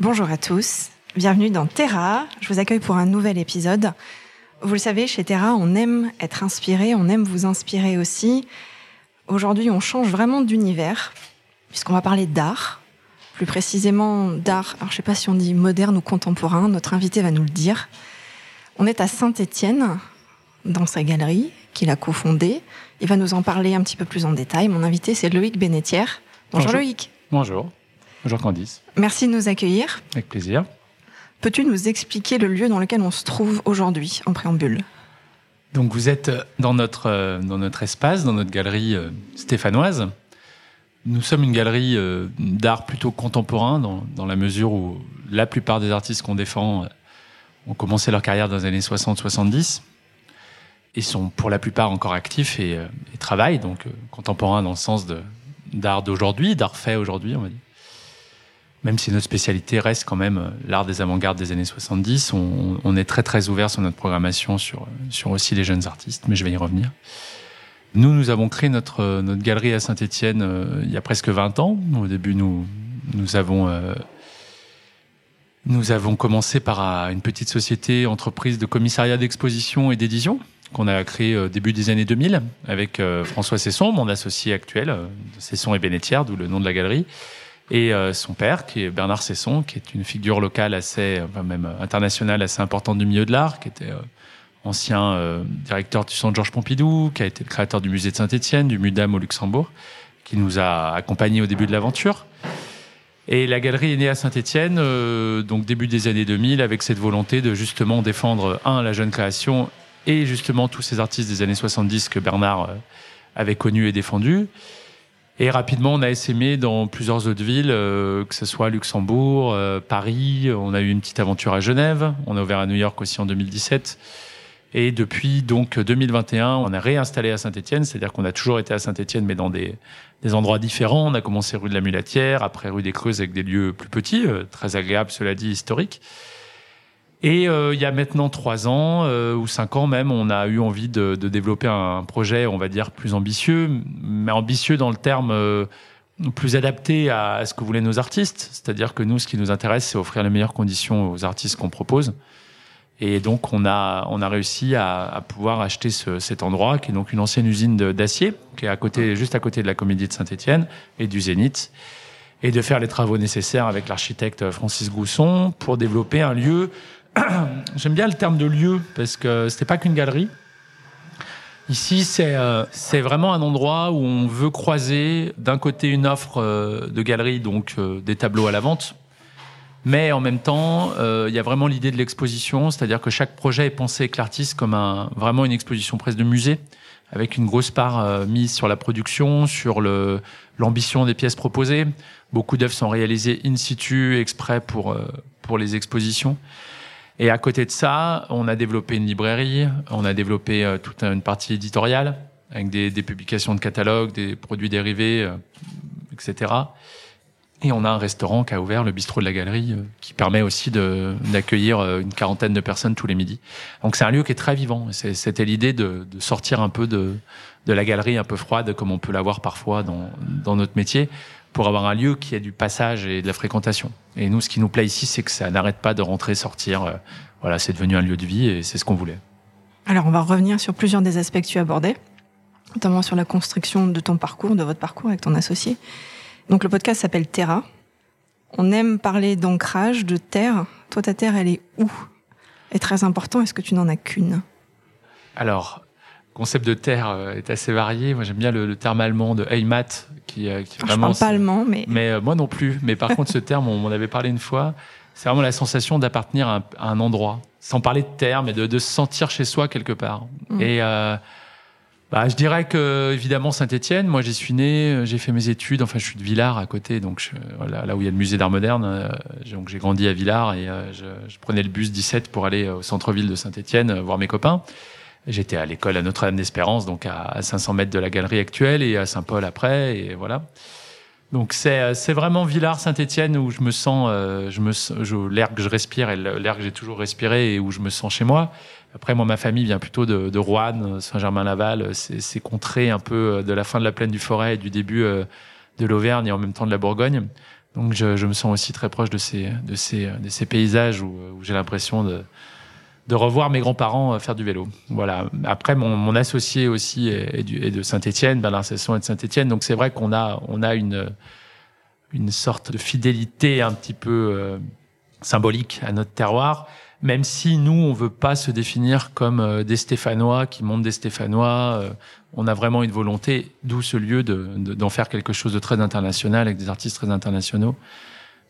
Bonjour à tous, bienvenue dans Terra. Je vous accueille pour un nouvel épisode. Vous le savez, chez Terra, on aime être inspiré, on aime vous inspirer aussi. Aujourd'hui, on change vraiment d'univers, puisqu'on va parler d'art, plus précisément d'art, alors je sais pas si on dit moderne ou contemporain, notre invité va nous le dire. On est à Saint-Étienne, dans sa galerie, qu'il a cofondée. Il va nous en parler un petit peu plus en détail. Mon invité, c'est Loïc Bénétière. Bonjour, Bonjour. Loïc. Bonjour. Bonjour Candice. Merci de nous accueillir. Avec plaisir. Peux-tu nous expliquer le lieu dans lequel on se trouve aujourd'hui, en préambule? Donc vous êtes dans notre, euh, dans notre espace, dans notre galerie euh, stéphanoise. Nous sommes une galerie euh, d'art plutôt contemporain, dans, dans la mesure où la plupart des artistes qu'on défend euh, ont commencé leur carrière dans les années 60-70 et sont pour la plupart encore actifs et, euh, et travaillent, donc euh, contemporain dans le sens d'art d'aujourd'hui, d'art fait aujourd'hui, on va dire. Même si notre spécialité reste quand même euh, l'art des avant-gardes des années 70, on, est très très ouvert sur notre programmation sur, aussi les jeunes artistes, mais je vais y revenir. Nous, nous avons créé notre, euh, notre galerie à Saint-Étienne euh, il y a presque 20 ans. Au début, nous, nous avons, euh, nous avons commencé par une petite société, entreprise de commissariat d'exposition et d'édition qu'on a créée au début des années 2000 avec François Cesson, mon associé actuel, Cesson et Bénétière, d'où le nom de la galerie et euh, son père, qui est Bernard Cesson, qui est une figure locale assez, enfin même euh, internationale assez importante du milieu de l'art, qui était euh, ancien euh, directeur du Centre Georges Pompidou, qui a été le créateur du musée de Saint-Étienne, du Mudam au Luxembourg, qui nous a accompagnés au début de l'aventure. Et la galerie est née à Saint-Étienne, euh, donc début des années 2000, avec cette volonté de justement défendre, un, la jeune création, et justement tous ces artistes des années 70 que Bernard euh, avait connus et défendus. Et rapidement, on a essaimé dans plusieurs autres villes, euh, que ce soit Luxembourg, euh, Paris. On a eu une petite aventure à Genève. On a ouvert à New York aussi en 2017. Et depuis donc 2021, on a réinstallé à Saint-Étienne, c'est-à-dire qu'on a toujours été à Saint-Étienne, mais dans des, des endroits différents. On a commencé rue de la Mulatière, après rue des Creuses avec des lieux plus petits, euh, très agréables, cela dit, historiques. Et euh, il y a maintenant trois ans euh, ou cinq ans même, on a eu envie de, de développer un projet, on va dire, plus ambitieux, mais ambitieux dans le terme euh, plus adapté à, à ce que voulaient nos artistes. C'est-à-dire que nous, ce qui nous intéresse, c'est offrir les meilleures conditions aux artistes qu'on propose. Et donc, on a, on a réussi à, à pouvoir acheter ce, cet endroit, qui est donc une ancienne usine d'acier, qui est à côté, juste à côté de la Comédie de Saint-Étienne et du Zénith, et de faire les travaux nécessaires avec l'architecte Francis Gousson pour développer un lieu. J'aime bien le terme de lieu parce que c'était pas qu'une galerie. Ici, c'est euh, vraiment un endroit où on veut croiser d'un côté une offre euh, de galerie, donc euh, des tableaux à la vente, mais en même temps, il y a vraiment l'idée de l'exposition, c'est-à-dire que chaque projet est pensé avec l'artiste comme un, vraiment une exposition presque de musée, avec une grosse part mise sur la production, sur l'ambition des pièces proposées. Beaucoup d'œuvres sont réalisées in situ, exprès pour, pour les expositions. Et à côté de ça, on a développé une librairie, on a développé euh, toute une partie éditoriale, avec des, publications de catalogues, des produits dérivés, euh, etc. Et on a un restaurant qui a ouvert, le bistrot de la galerie, euh, qui permet aussi d'accueillir une quarantaine de personnes tous les midis. Donc c'est un lieu qui est très vivant. C'était l'idée de, sortir un peu de, la galerie un peu froide, comme on peut l'avoir parfois dans notre métier, pour avoir un lieu qui a du passage et de la fréquentation. Et nous, ce qui nous plaît ici, c'est que ça n'arrête pas de rentrer, sortir. Euh, Voilà, c'est devenu un lieu de vie et c'est ce qu'on voulait. Alors, on va revenir sur plusieurs des aspects que tu abordais, notamment sur la construction de ton parcours, de votre parcours avec ton associé. Donc, le podcast s'appelle Terra. On aime parler d'ancrage, de terre. Toi, ta terre, elle est où? Est très important. Est-ce que tu n'en as qu'une? Alors, concept de terre euh, est assez varié. Moi, j'aime bien le, le terme allemand de Heimat, qui, euh, qui vraiment... Je parle pas allemand, mais Mais euh, moi non plus. Mais par contre, ce terme, on m'en avait parlé une fois. C'est vraiment la sensation d'appartenir à, un- à un endroit, sans parler de terre, mais de, de se sentir chez soi quelque part. Mm. Et euh, bah, je dirais que évidemment Saint-Étienne. Moi, j'y suis né, j'ai fait mes études. Enfin, je suis de Villars à côté, donc voilà, là où il y a le musée d'art moderne. Euh, donc j'ai grandi à Villars et euh, je, je, prenais le bus 17 pour aller au centre-ville de Saint-Étienne voir mes copains. J'étais à l'école à Notre-Dame d'Espérance, donc à, 500 mètres de la galerie actuelle, et à Saint-Paul après, et voilà. Donc c'est c'est vraiment Villars Saint-Étienne où je me sens je me l'air que je respire et l'air que j'ai toujours respiré et où je me sens chez moi. Après, moi, ma famille vient plutôt de, de Roanne, Saint-Germain-Laval. C'est contrées un peu euh, de la fin de la plaine du Forêt et du début euh, de l'Auvergne et en même temps de la Bourgogne. Donc, je, je, me sens aussi très proche de ces, de ces, de ces paysages où, où j'ai l'impression de, de revoir mes grands-parents euh, faire du vélo. Voilà. Après, mon, associé aussi est, de Saint-Étienne, Bernard Sesson est de Saint-Étienne. Donc, c'est vrai qu'on a, on a une, une sorte de fidélité un petit peu euh, symbolique à notre terroir même si nous, on veut pas se définir comme euh, des Stéphanois qui montent des Stéphanois, on a vraiment une volonté, d'où ce lieu d'en de, faire quelque chose de très international avec des artistes très internationaux.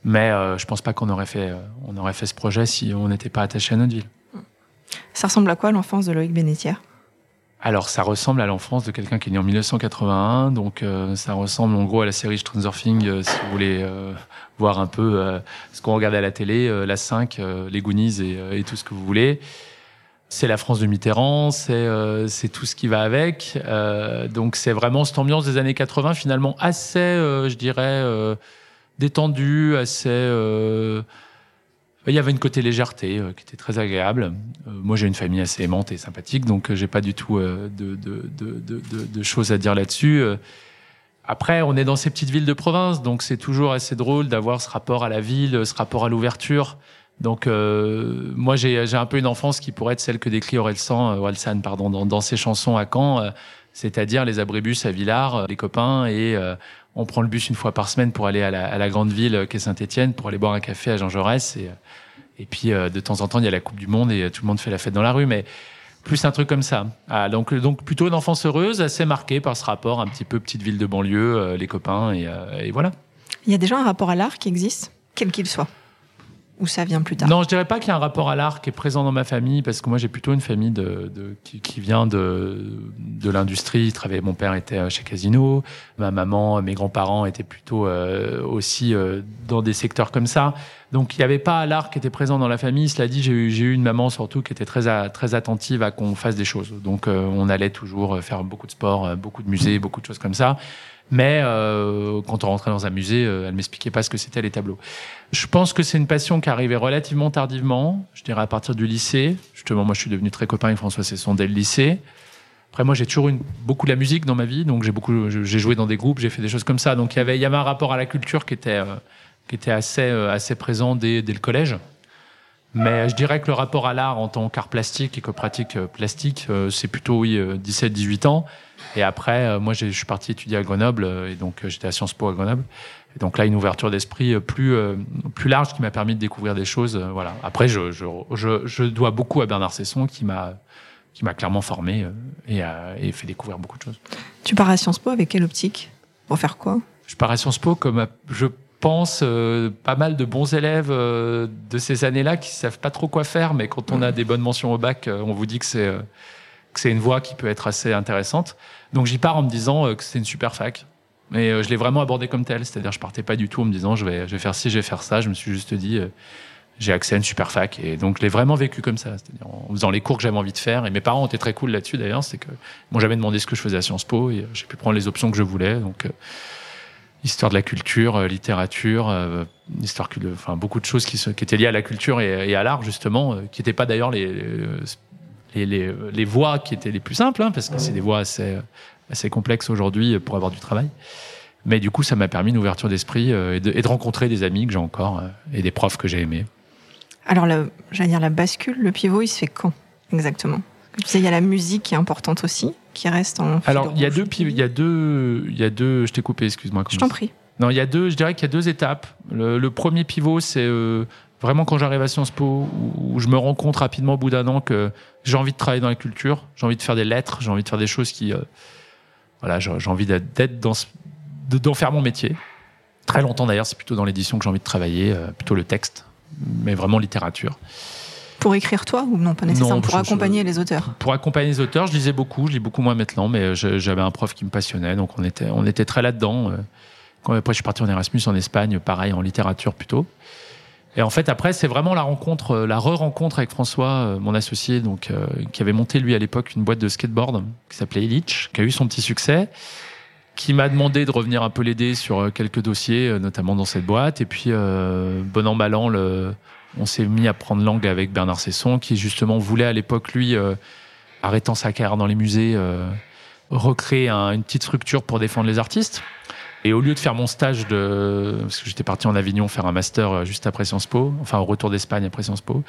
Mais je pense pas qu'on aurait fait, on aurait fait ce projet si on n'était pas attaché à notre ville. Ça ressemble à quoi l'enfance de Loïc Bénétière? Alors, ça ressemble à l'enfance de quelqu'un qui est né en 1981. Donc, euh, ça ressemble en gros à la série Stranger euh, si vous voulez euh, voir un peu ce qu'on regardait à la télé, la 5, les Goonies et, et, tout ce que vous voulez. C'est la France de Mitterrand, c'est c'est tout ce qui va avec. donc, c'est vraiment cette ambiance des années 80, finalement assez, je dirais, détendue, assez il y avait une côté légèreté euh, qui était très agréable. Euh, moi, j'ai une famille assez aimante et sympathique, donc euh, j'ai pas du tout de, de, de, de, choses à dire là-dessus. Après, on est dans ces petites villes de province, donc c'est toujours assez drôle d'avoir ce rapport à la ville, ce rapport à l'ouverture. Donc, euh, moi, j'ai un peu une enfance qui pourrait être celle que décrit Orelsan, Orelsan pardon, dans, dans ses chansons à Caen, c'est-à-dire les abribus à Villars, les copains, et on prend le bus une fois par semaine pour aller à la, à la grande ville qu'est Saint-Étienne, pour aller boire un café à Jean Jaurès. Et, et puis, euh, de temps en temps, il y a la Coupe du Monde et euh, tout le monde fait la fête dans la rue. Mais plus un truc comme ça. Ah, donc, donc plutôt une enfance heureuse, assez marquée par ce rapport un petit peu petite ville de banlieue, euh, les copains, et, et, voilà. Il y a déjà un rapport à l'art qui existe, quel qu'il soit ou ça vient plus tard Non, je dirais pas qu'il y a un rapport à l'art qui est présent dans ma famille, parce que moi j'ai plutôt une famille de, qui, vient de, de l'industrie. Mon père était chez Casino, ma maman, mes grands-parents étaient plutôt euh, aussi euh, dans des secteurs comme ça. Donc il n'y avait pas l'art qui était présent dans la famille. Cela dit, j'ai eu, une maman surtout qui était très, très attentive à qu'on fasse des choses. Donc euh, on allait toujours faire beaucoup de sport, beaucoup de musées, beaucoup de choses comme ça. Mais euh, quand on rentrait dans un musée, euh, elle m'expliquait pas ce que c'était les tableaux. Je pense que c'est une passion qui arrivait relativement tardivement, je dirais à partir du lycée. Justement, moi, je suis devenu très copain avec François Cesson dès le lycée. Après, moi, j'ai toujours eu beaucoup de la musique dans ma vie, donc j'ai beaucoup, j'ai joué dans des groupes, j'ai fait des choses comme ça. Donc il y avait, il y avait un rapport à la culture qui était, euh, qui était assez, euh, assez présent dès, le collège. Mais je dirais que le rapport à l'art en tant qu'art plastique et que pratique plastique, c'est plutôt oui 17-18 ans. Et après, euh, moi, je suis parti étudier à Grenoble, euh, et donc euh, j'étais à Sciences Po à Grenoble. Et donc là, une ouverture d'esprit plus plus large qui m'a permis de découvrir des choses. Voilà. Après, je, je, je, je dois beaucoup à Bernard Cesson qui m'a qui m'a clairement formé et, a, et fait découvrir beaucoup de choses. Tu pars à Sciences Po avec quelle optique? Pour faire quoi? Je pars à Sciences Po comme je pense pas mal de bons élèves de ces années-là qui savent pas trop quoi faire, mais quand on a des bonnes mentions au bac, on vous dit que c'est que c'est une voie qui peut être assez intéressante. Donc j'y pars en me disant euh, que c'est une super fac. Mais euh, je l'ai vraiment abordé comme tel, c'est-à-dire je partais pas du tout en me disant je vais, je vais faire ci, je vais faire ça. Je me suis juste dit euh, j'ai accès à une super fac et donc je l'ai vraiment vécu comme ça, c'est-à-dire en faisant les cours que j'avais envie de faire. Et mes parents étaient très cool là-dessus d'ailleurs, c'est que m'ont jamais demandé ce que je faisais à Sciences Po et j'ai pu prendre les options que je voulais. Donc histoire de la culture, littérature, histoire enfin beaucoup de choses qui, qui étaient liées à la culture et, à l'art justement, qui n'étaient pas d'ailleurs les, les, les, voies qui étaient les plus simples, hein, parce que c'est des voies assez, assez complexes aujourd'hui pour avoir du travail. Mais du coup, ça m'a permis une ouverture d'esprit euh, et, de, et, de, rencontrer des amis que j'ai encore euh, et des profs que j'ai aimés. Alors, j'allais dire la bascule, le pivot, il se fait quand exactement? Tu sais, il y a la musique qui est importante aussi, qui reste en. Alors, il y a deux, il y a deux, il y a deux. Je t'ai coupé, excuse-moi. Je t'en prie. Non, il y a deux. Je dirais qu'il y a deux étapes. Le, le premier pivot, c'est euh, vraiment quand j'arrive à Sciences Po, où, je me rends compte rapidement au bout d'un an que j'ai envie de travailler dans la culture, j'ai envie de faire des lettres, j'ai envie de faire des choses qui, euh, voilà, j'ai envie d'être dans, d'en faire mon métier. Très longtemps d'ailleurs, c'est plutôt dans l'édition que j'ai envie de travailler, euh, plutôt le texte, mais vraiment littérature. Pour écrire toi ou non, pas nécessairement pour accompagner les auteurs? Pour accompagner les auteurs, je lisais beaucoup, je lis beaucoup moins maintenant, mais j'avais un prof qui me passionnait, donc on était, on était très là-dedans. Quand après je suis parti en Erasmus en Espagne, pareil en littérature plutôt. Et en fait, après, c'est vraiment la rencontre, la re-rencontre avec François, mon associé, donc, qui avait monté lui à l'époque une boîte de skateboard qui s'appelait Illich, qui a eu son petit succès qui m'a demandé de revenir un peu l'aider sur euh, quelques dossiers, euh, notamment dans cette boîte. Et puis, euh, bon an, mal an, on s'est mis à prendre langue avec Bernard Cesson, qui justement voulait à l'époque, lui, arrêtant sa carrière dans les musées, recréer une petite structure pour défendre les artistes. Et au lieu de faire mon stage de, parce que j'étais parti en Avignon faire un master juste après Sciences Po, enfin au retour d'Espagne après Sciences Po,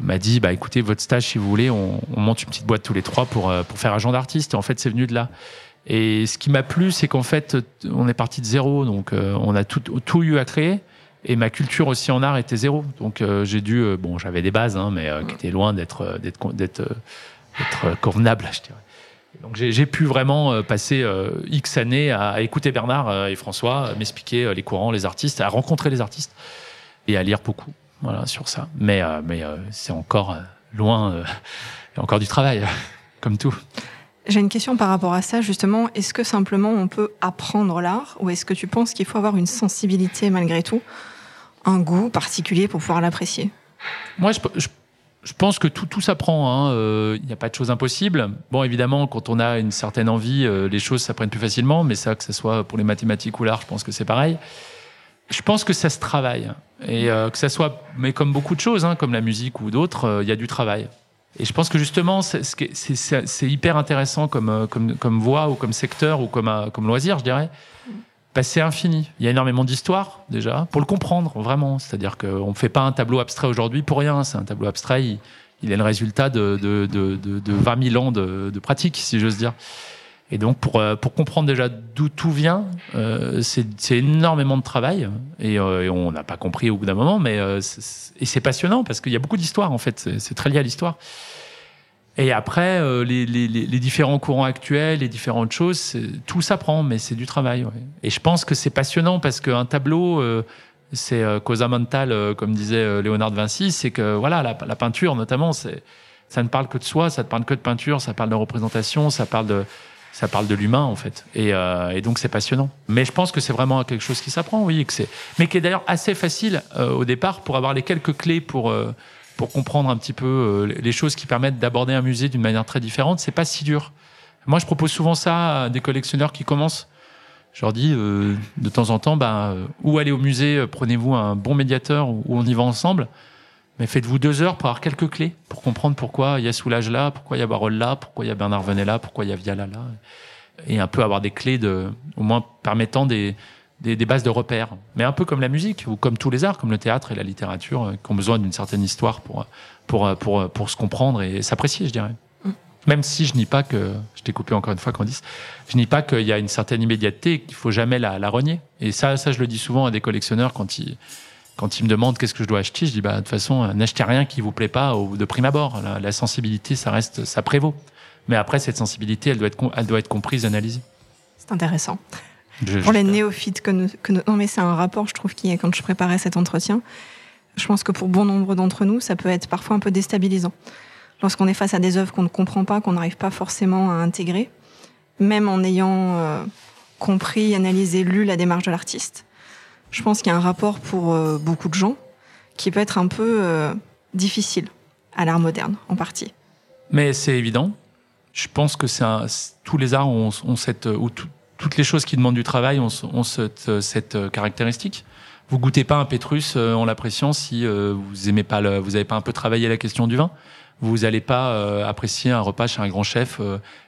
m'a dit bah écoutez votre stage si vous voulez, on, on, monte une petite boîte tous les trois pour pour faire agent d'artiste. Et en fait c'est venu de là. Et ce qui m'a plu, c'est qu'en fait, on est parti de zéro, donc euh, on a tout, tout eu à créer. Et ma culture aussi en art était zéro. Donc euh, j'ai dû, euh, bon, j'avais des bases, hein, mais qui étaient loin d'être d'être d'être convenables, je dirais. Donc j'ai pu vraiment passer X années à, écouter Bernard et François m'expliquer les courants, les artistes, à rencontrer les artistes et à lire beaucoup, voilà, sur ça. Mais mais c'est encore loin, il y a encore du travail, comme tout. J'ai une question par rapport à ça, justement. Est-ce que simplement on peut apprendre l'art ou est-ce que tu penses qu'il faut avoir une sensibilité malgré tout, un goût particulier pour pouvoir l'apprécier? Moi, je, pense que tout, tout s'apprend. Hein. Euh, il n'y a pas de choses impossibles. Bon, évidemment, quand on a une certaine envie, euh, les choses s'apprennent plus facilement, mais ça, que ce soit pour les mathématiques ou l'art, je pense que c'est pareil. Je pense que ça se travaille. Et euh, que ça soit, mais comme beaucoup de choses, hein, comme la musique ou d'autres, il y a du travail. Et je pense que justement, c'est hyper intéressant comme, euh, comme, comme voie ou comme secteur ou comme, euh, comme loisir, je dirais. Parce c'est infini. Il y a énormément d'histoires, déjà, pour le comprendre, vraiment. C'est-à-dire qu'on ne fait pas un tableau abstrait aujourd'hui pour rien. C'est un tableau abstrait, il, est le résultat de, de, de, de 20 000 ans de, pratique, si j'ose dire. Et donc, pour, euh, comprendre déjà d'où tout vient, euh, c'est énormément de travail. Et, et on n'a pas compris au bout d'un moment, mais c'est passionnant parce qu'il y a beaucoup d'histoires, en fait. C'est très lié à l'histoire. Et après, euh, les, les, les, différents courants actuels, les différentes choses, tout s'apprend, mais c'est du travail. Ouais. Et je pense que c'est passionnant parce qu'un tableau, euh, c'est euh, causa mentale, euh, comme disait Léonard de Vinci, c'est que voilà, la, peinture notamment, c'est ça ne parle que de soi, ça ne parle que de peinture, ça parle de représentation, ça parle de ça parle de l'humain en fait. Et, et donc c'est passionnant. Mais je pense que c'est vraiment quelque chose qui s'apprend, oui, que c'est, mais qui est d'ailleurs assez facile au départ pour avoir les quelques clés pour pour comprendre un petit peu euh, les choses qui permettent d'aborder un musée d'une manière très différente, c'est pas si dur. Moi, je propose souvent ça à des collectionneurs qui commencent. Je leur dis euh, de temps en temps, bah, euh, où aller au musée, prenez-vous un bon médiateur où on y va ensemble, mais faites-vous deux heures pour avoir quelques clés, pour comprendre pourquoi il y a Soulage là, pourquoi il y a Barol là, pourquoi il y a Bernard Venet là, pourquoi il y a Viala là, et un peu avoir des clés de, au moins permettant des, des, des, bases de repères. Mais un peu comme la musique, ou comme tous les arts, comme le théâtre et la littérature, euh, qui ont besoin d'une certaine histoire pour, pour, euh, pour, euh, pour se comprendre et s'apprécier, je dirais. Mm. Même si je nie pas que, je t'ai coupé encore une fois, Candice, je nie pas qu'il y a une certaine immédiateté et qu'il faut jamais la, la renier. Et ça, ça, je le dis souvent à des collectionneurs quand ils, quand ils me demandent qu'est-ce que je dois acheter, je dis, bah, de toute façon, n'achetez rien qui vous plaît pas au, de prime abord. La, la, sensibilité, ça reste, ça prévaut. Mais après, cette sensibilité, elle doit être, elle doit être comprise, analysée. C'est intéressant pour les néophytes que nous, que non mais c'est un rapport je trouve qui est quand je préparais cet entretien je pense que pour bon nombre d'entre nous ça peut être parfois un peu déstabilisant. Lorsqu'on est face à des œuvres qu'on ne comprend pas qu'on n'arrive pas forcément à intégrer même en ayant euh, compris analysé lu la démarche de l'artiste. Je pense qu'il y a un rapport pour euh, beaucoup de gens qui peut être un peu euh, difficile à l'art moderne en partie. Mais c'est évident. Je pense que c'est tous les arts ont, ont cette ou tout, toutes les choses qui demandent du travail ont, cette, cette, euh, caractéristique. Vous goûtez pas un Pétrus euh, en l'appréciant si euh, vous aimez pas le, vous avez pas un peu travaillé la question du vin. Vous n'allez pas apprécier un repas chez un grand chef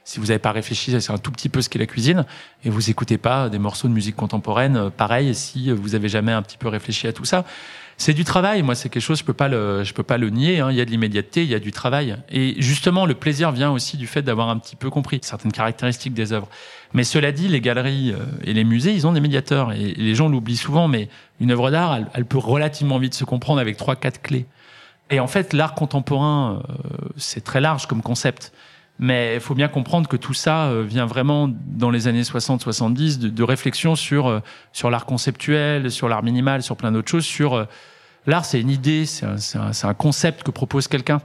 si vous n'avez pas réfléchi c'est un tout petit peu ce qu'est la cuisine et vous écoutez pas des morceaux de musique contemporaine pareil si vous avez jamais un petit peu réfléchi à tout ça c'est du travail. Moi, c'est quelque chose je peux pas le, je peux pas le nier. Hein. Il y a de l'immédiateté, il y a du travail. Et justement, le plaisir vient aussi du fait d'avoir un petit peu compris certaines caractéristiques des œuvres. Mais cela dit, les galeries euh, et les musées, ils ont des médiateurs. Et les gens l'oublient souvent, mais une œuvre d'art, elle, peut relativement vite se comprendre avec trois, quatre clés. Et en fait, l'art contemporain, euh, c'est très large comme concept. Mais il faut bien comprendre que tout ça euh, vient vraiment dans les années 60-70 de, de réflexion sur sur l'art conceptuel, sur l'art minimal, sur plein d'autres choses, sur L'art, c'est une idée, c'est un, un, concept que propose quelqu'un.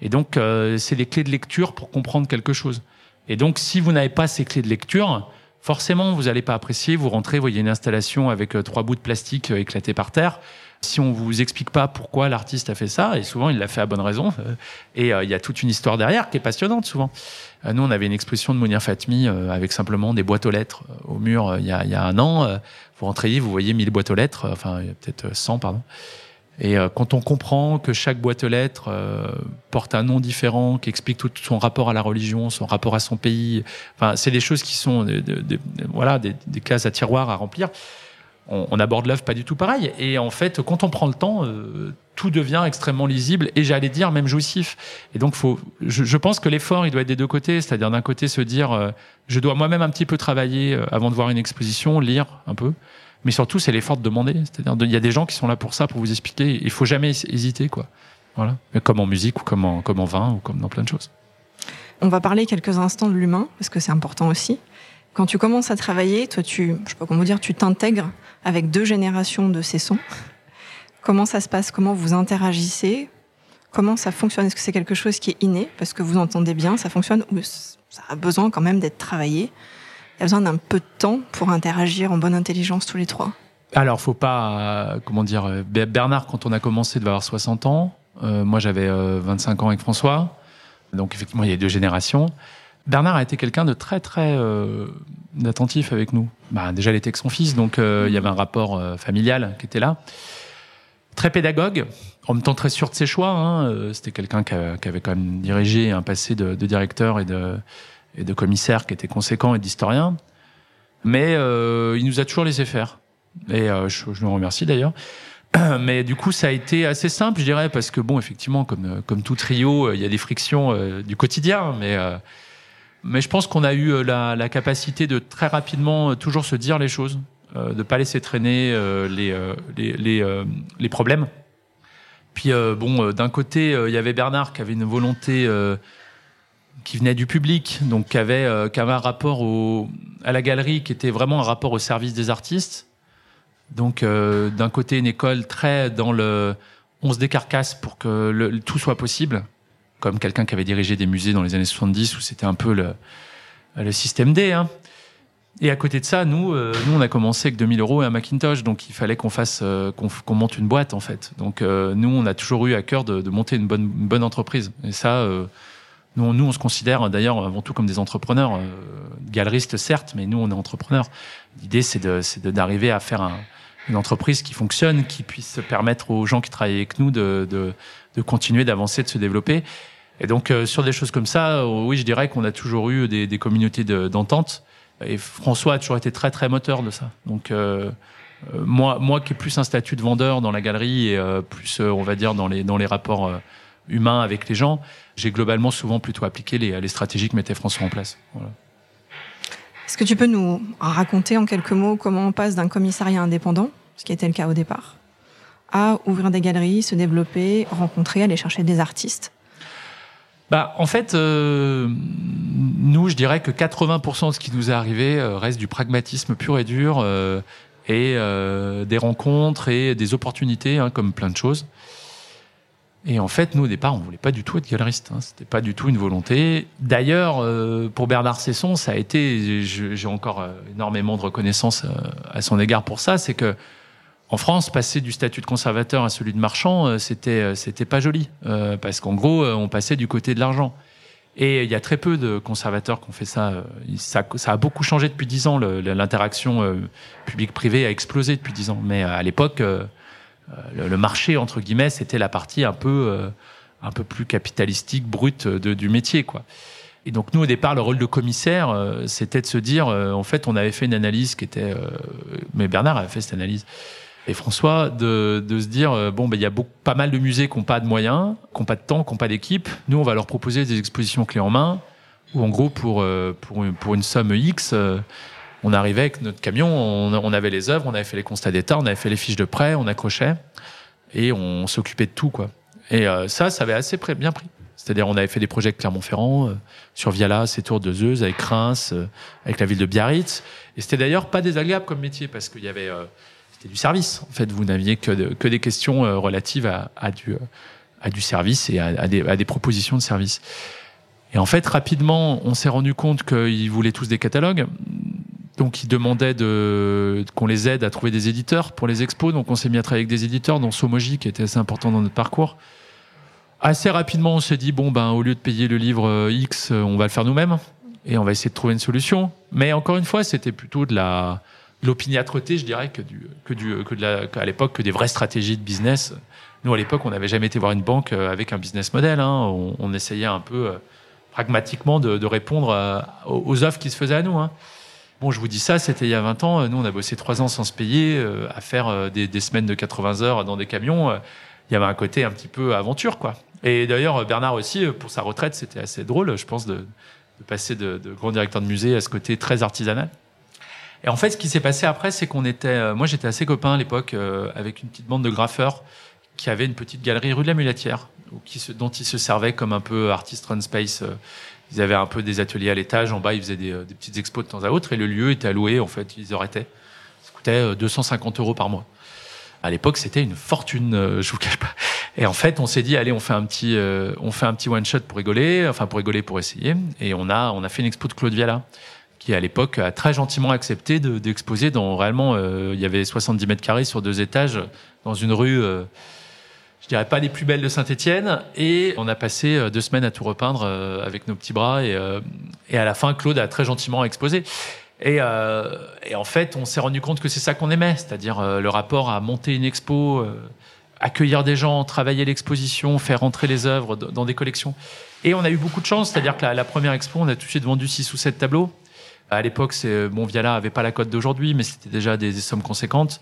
Et donc, euh, c'est les clés de lecture pour comprendre quelque chose. Et donc, si vous n'avez pas ces clés de lecture, forcément, vous n'allez pas apprécier. Vous rentrez, vous voyez une installation avec euh, trois bouts de plastique euh, éclatés par terre. Si on vous explique pas pourquoi l'artiste a fait ça, et souvent il l'a fait à bonne raison, et il y a toute une histoire derrière qui est passionnante souvent. nous, on avait une exposition de Mounir Fatmi avec simplement des boîtes aux lettres au mur il y, a, un an. vous rentriez, vous voyez mille boîtes aux lettres, enfin peut-être 100, pardon. Et euh, quand on comprend que chaque boîte aux lettres euh, porte un nom différent, qui explique tout son rapport à la religion, son rapport à son pays, enfin, c'est des choses qui sont voilà des, cases à tiroir à remplir. On, aborde l'œuvre pas du tout pareil. Et en fait, quand on prend le temps, euh, tout devient extrêmement lisible et j'allais dire même jouissif. Et donc, faut, je, pense que l'effort, il doit être des deux côtés. C'est-à-dire d'un côté se dire, je dois moi-même un petit peu travailler avant de voir une exposition, lire un peu mais surtout c'est l'effort de demander. C'est-à-dire il y a des gens qui sont là pour ça, pour vous expliquer. Il faut jamais hésiter, quoi. Voilà. Mais comme en musique ou comme en, comme en vin ou comme dans plein de choses. On va parler quelques instants de l'humain parce que c'est important aussi. Quand tu commences à travailler, toi, tu, je sais pas comment dire, tu t'intègres avec deux générations de ces sons. Comment ça se passe? Comment vous interagissez? Comment ça fonctionne? Est-ce que c'est quelque chose qui est inné? Parce que vous entendez bien, ça fonctionne ou ça a besoin quand même d'être travaillé il y a besoin d'un peu de temps pour interagir en bonne intelligence tous les trois. Alors, faut pas, euh, comment dire, euh, Bernard, quand on a commencé, devait avoir 60 ans. Euh, moi, j'avais 25 ans avec François. Donc, effectivement, il y a deux générations. Bernard a été quelqu'un de très, très attentif avec nous. Bah, déjà, il était avec son fils, donc il y avait un rapport familial qui était là. Très pédagogue, en même temps très sûr de ses choix. Hein. C'était quelqu'un qui, avait quand même dirigé un passé de, directeur et de, et de commissaire qui était conséquent et d'historien. Mais euh, il nous a toujours laissé faire. Et euh, je, je, le remercie d'ailleurs. Mais du coup, ça a été assez simple, je dirais, parce que bon, effectivement, comme comme tout trio, euh, il y a des frictions euh, du quotidien, mais euh, mais je pense qu'on a eu la, la, capacité de très rapidement toujours se dire les choses, euh, de pas laisser traîner les problèmes. Puis bon, d'un côté, il y avait Bernard qui avait une volonté qui venait du public, donc qui avait, euh, un rapport au, à la galerie qui était vraiment un rapport au service des artistes. Donc euh, d'un côté une école très dans le on se décarcasse pour que tout soit possible, comme quelqu'un qui avait dirigé des musées dans les années 70 où c'était un peu le, système D. Hein. Et à côté de ça, nous, euh, nous, on a commencé avec 2000 euros et un Macintosh, donc il fallait qu'on fasse, euh, qu'on monte une boîte en fait. Donc euh, nous, on a toujours eu à cœur de, de monter une bonne, entreprise. Et ça, nous, on se considère d'ailleurs avant tout comme des entrepreneurs, galeristes certes, mais nous, on est entrepreneurs. L'idée, c'est d'arriver à faire un, une entreprise qui fonctionne, qui puisse permettre aux gens qui travaillent avec nous de, de, de continuer d'avancer, de se développer. Et donc, euh, sur des choses comme ça, euh, oui, je dirais qu'on a toujours eu des, communautés d'entente. et François a toujours été très, très moteur de ça. Donc, euh, moi, moi qui ai plus un statut de vendeur dans la galerie et plus, on va dire, dans les, dans les rapports humain avec les gens, j'ai globalement souvent plutôt appliqué les, stratégies que mettait François en place. Est-ce que tu peux nous raconter en quelques mots comment on passe d'un commissariat indépendant, ce qui était le cas au départ, à ouvrir des galeries, se développer, rencontrer, aller chercher des artistes bah, en fait, euh, nous, je dirais que 80% de ce qui nous est arrivé euh, reste du pragmatisme pur et dur euh, et des rencontres et des opportunités, hein, comme plein de choses. Et en fait, nous, au départ, on voulait pas du tout être galeriste. Hein. C'était pas du tout une volonté. D'ailleurs, pour Bernard Cesson, ça a été, j'ai encore énormément de reconnaissance à son égard pour ça, c'est que en France, passer du statut de conservateur à celui de marchand, euh, c'était euh, c'était pas joli, euh, parce qu'en gros, on passait du côté de l'argent. Et il y a très peu de conservateurs qui ont fait ça. Ça, ça a beaucoup changé depuis dix ans. L'interaction public-privé a explosé depuis dix ans. Mais à l'époque le, le, marché entre guillemets, c'était la partie un peu euh, un peu plus capitalistique, brute de, du métier, quoi. Et donc nous au départ, le rôle de commissaire, euh, c'était de se dire, euh, en fait, on avait fait une analyse qui était, mais Bernard avait fait cette analyse et François de, se dire bon ben il y a beaucoup, pas mal de musées qui n'ont pas de moyens, qui n'ont pas de temps, qui n'ont pas d'équipe. Nous on va leur proposer des expositions clés en main où en gros pour pour une, somme X on arrivait avec notre camion, on, avait les œuvres, on avait fait les constats d'état, on avait fait les fiches de prêt, on accrochait et on s'occupait de tout quoi. Et euh, ça, ça avait assez bien pris. C'est-à-dire, on avait fait des projets avec Clermont-Ferrand, euh, sur Viala, tours de Zeus, avec Reims, euh, avec la ville de Biarritz. Et c'était d'ailleurs pas désagréable comme métier parce qu'il y avait, c'était du service. En fait, vous n'aviez que, que des questions relatives à, du, à du service et à, des, à des propositions de service. Et en fait, rapidement, on s'est rendu compte qu'ils voulaient tous des catalogues. Donc, ils demandaient de, qu'on les aide à trouver des éditeurs pour les expos. Donc, on s'est mis à travailler avec des éditeurs, dont Somoji, qui était assez important dans notre parcours. Assez rapidement, on s'est dit, bon, ben, au lieu de payer le livre euh, X, on va le faire nous-mêmes. Et on va essayer de trouver une solution. Mais encore une fois, c'était plutôt de la, l'opiniâtreté, je dirais, que du, que du, que de la, à l'époque, que des vraies stratégies de business. Nous, à l'époque, on n'avait jamais été voir une banque euh, avec un business model. Hein. On, essayait un peu, euh, pragmatiquement de, de répondre à, aux offres qui se faisaient à nous. Hein. Bon, je vous dis ça, c'était il y a 20 ans. Nous, on a bossé trois ans sans se payer, euh, à faire euh, des, des, semaines de 80 heures dans des camions. Euh, il y avait un côté un petit peu aventure, quoi. Et d'ailleurs, Bernard aussi, pour sa retraite, c'était assez drôle, je pense, de, de passer de, de, grand directeur de musée à ce côté très artisanal. Et en fait, ce qui s'est passé après, c'est qu'on était, moi, j'étais assez copain à l'époque avec une petite bande de graffeurs qui avait une petite galerie rue de la Mulatière, dont ils se servaient comme un peu artist run space. Euh, ils avaient un peu des ateliers à l'étage, en bas ils faisaient des, euh, des, petites expos de temps à autre, et le lieu était alloué, en fait, ils arrêtaient. Ça coûtait 250 euh, euros par mois. À l'époque, c'était une fortune, je vous cache pas. Et en fait, on s'est dit, allez, on fait un petit, on fait un petit one shot pour rigoler, enfin pour rigoler, pour essayer. Et on a, on a fait une expo de Claude Viala, qui à l'époque a très gentiment accepté d'exposer dans réellement, il y avait 70 mètres carrés sur deux étages dans une rue je dirais pas les plus belles de Saint-Étienne. Et on a passé euh, deux semaines à tout repeindre euh, avec nos petits bras. Et, euh, à la fin, Claude a très gentiment exposé. Et, euh, en fait, on s'est rendu compte que c'est ça qu'on aimait, c'est-à-dire euh, le rapport à monter une expo, euh, accueillir des gens, travailler l'exposition, faire entrer les œuvres dans des collections. Et on a eu beaucoup de chance, c'est-à-dire que la, la, première expo, on a tout de suite vendu six ou sept tableaux. À l'époque, c'est bon, Viala avait pas la cote d'aujourd'hui, mais c'était déjà des, sommes conséquentes.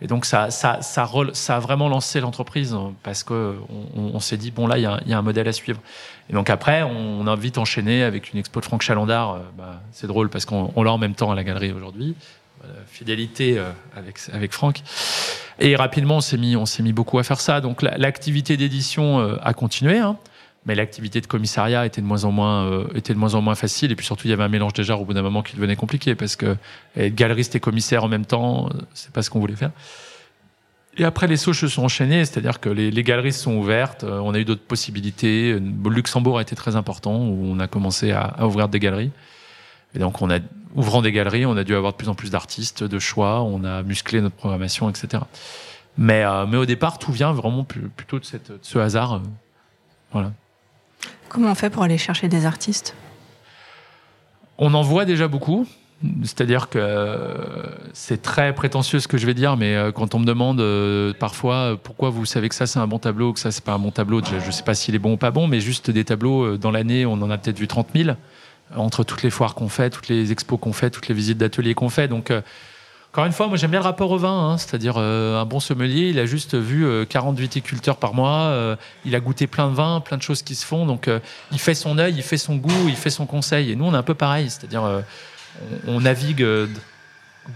Et donc ça, ça, ça, ça a vraiment lancé l'entreprise hein, parce que on, on s'est dit bon là il y a, y a, un modèle à suivre. Et donc après on, a vite enchaîné avec une expo de Franck Chalandard. Euh, bah, c'est drôle parce qu'on l'a en même temps à la galerie aujourd'hui. Euh, fidélité euh, avec avec Franck. Et rapidement on s'est mis on s'est mis beaucoup à faire ça. Donc l'activité d'édition a continué. Hein mais l'activité de commissariat était de moins en moins euh, était de moins en moins facile. Et puis surtout il y avait un mélange déjà au bout d'un moment qui devenait compliqué parce que être galeriste et commissaire en même temps c'est pas ce qu'on voulait faire. Et après les sauts se sont enchaînés c'est-à-dire que les, les, galeries sont ouvertes. Euh, on a eu d'autres possibilités. Luxembourg a été très important où on a commencé à, ouvrir des galeries. Et donc on ouvrant des galeries on a dû avoir de plus en plus d'artistes de choix. On a musclé notre programmation etc mais euh, mais au départ tout vient vraiment plutôt de cette de ce hasard. Euh, voilà Comment on fait pour aller chercher des artistes? On en voit déjà beaucoup. C'est-à-dire que euh, c'est très prétentieux ce que je vais dire, mais euh, quand on me demande euh, parfois pourquoi vous savez que ça c'est un bon tableau, que ça c'est pas un bon tableau, je ne sais pas s'il est bon ou pas bon, mais juste des tableaux dans l'année, on en a peut-être vu 30 000 entre toutes les foires qu'on fait, toutes les expos qu'on fait, toutes les visites d'ateliers qu'on fait. Donc encore une fois, moi j'aime bien le rapport au vin, hein, c'est-à-dire euh, un bon sommelier, il a juste vu euh, 40 viticulteurs par mois, euh, il a goûté plein de vins, plein de choses qui se font, donc euh, il fait son œil, il fait son goût, il fait son conseil. Et nous on est un peu pareil, c'est-à-dire on, navigue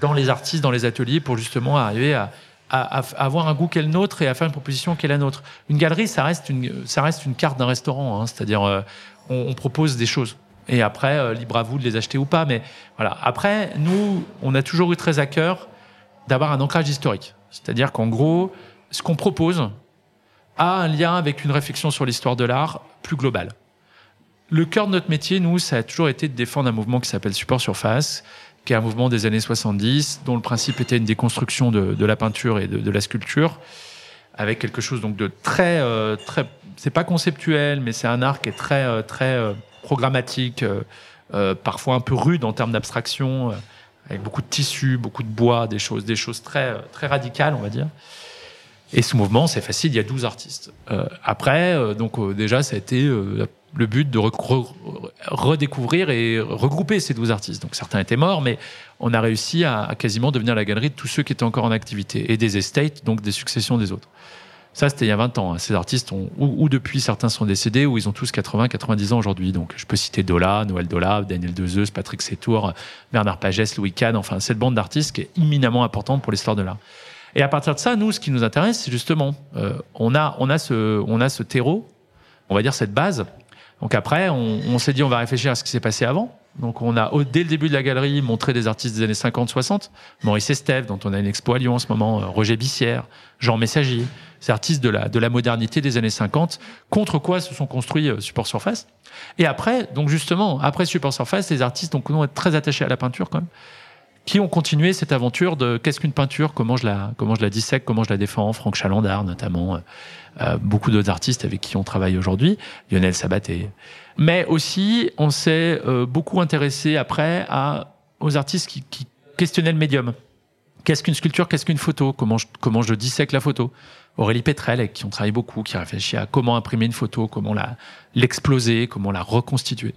dans les artistes, dans les ateliers pour justement arriver à, avoir un goût qu'est le nôtre et à faire une proposition qui est la nôtre. Une galerie, ça reste une, carte d'un restaurant, hein, c'est-à-dire on propose des choses. Et après, euh, libre à vous de les acheter ou pas. Mais voilà. Après, nous, on a toujours eu très à cœur d'avoir un ancrage historique. C'est-à-dire qu'en gros, ce qu'on propose a un lien avec une réflexion sur l'histoire de l'art plus globale. Le cœur de notre métier, nous, ça a toujours été de défendre un mouvement qui s'appelle Support Surface, qui est un mouvement des années 70, dont le principe était une déconstruction de, la peinture et de, de, la sculpture, avec quelque chose donc de très, euh, très, c'est pas conceptuel, mais c'est un art qui est très, euh, très euh, programmatique, euh, euh, parfois un peu rude en termes d'abstraction, euh, avec beaucoup de tissus, beaucoup de bois, des choses, des choses très, très radicales, on va dire. Et ce mouvement, c'est facile, il y a 12 artistes. Après, donc déjà, ça a été le but de re redécouvrir et regrouper ces 12 artistes. Donc certains étaient morts, mais on a réussi à, à, quasiment devenir la galerie de tous ceux qui étaient encore en activité et des estates, donc des successions des autres. Ça, c'était il y a 20 ans. Hein. Ces artistes, ont, ou, depuis certains sont décédés, ou ils ont tous 80, 90 ans aujourd'hui. Donc, je peux citer Dola, Noël Dola, Daniel Dezeus, Patrick Sétour, Bernard Pagès, Louis Kahn, enfin, cette bande d'artistes qui est imminemment importante pour l'histoire de l'art. Et à partir de ça, nous, ce qui nous intéresse, c'est justement, euh, on, a, on, a ce, on a ce terreau, on va dire cette base. Donc après, on, s'est dit, on va réfléchir à ce qui s'est passé avant. Donc on a, dès le début de la galerie, montré des artistes des années 50-60. Maurice Estève, dont on a une expo à Lyon en ce moment, euh, Roger Bissière, Jean Messager, ces artistes de la, de la modernité des années 50, contre quoi se sont construits euh, Support Surface. Et après, donc justement, après Support Surface, les artistes donc, on est très attachés à la peinture quand même, qui ont continué cette aventure de qu'est-ce qu'une peinture, comment je la, comment je la dissèque, comment je la défends, Franck Chalandard notamment, euh, euh, beaucoup d'autres artistes avec qui on travaille aujourd'hui, Lionel Sabaté. Mais aussi, on s'est euh, beaucoup intéressé après à, aux artistes qui, qui questionnaient le médium. Qu'est-ce qu'une sculpture, qu'est-ce qu'une photo, comment je, comment je dissèque la photo? Aurélie Petrel, avec qui on travaille beaucoup, qui réfléchit à comment imprimer une photo, comment la, l'exploser, comment la reconstituer.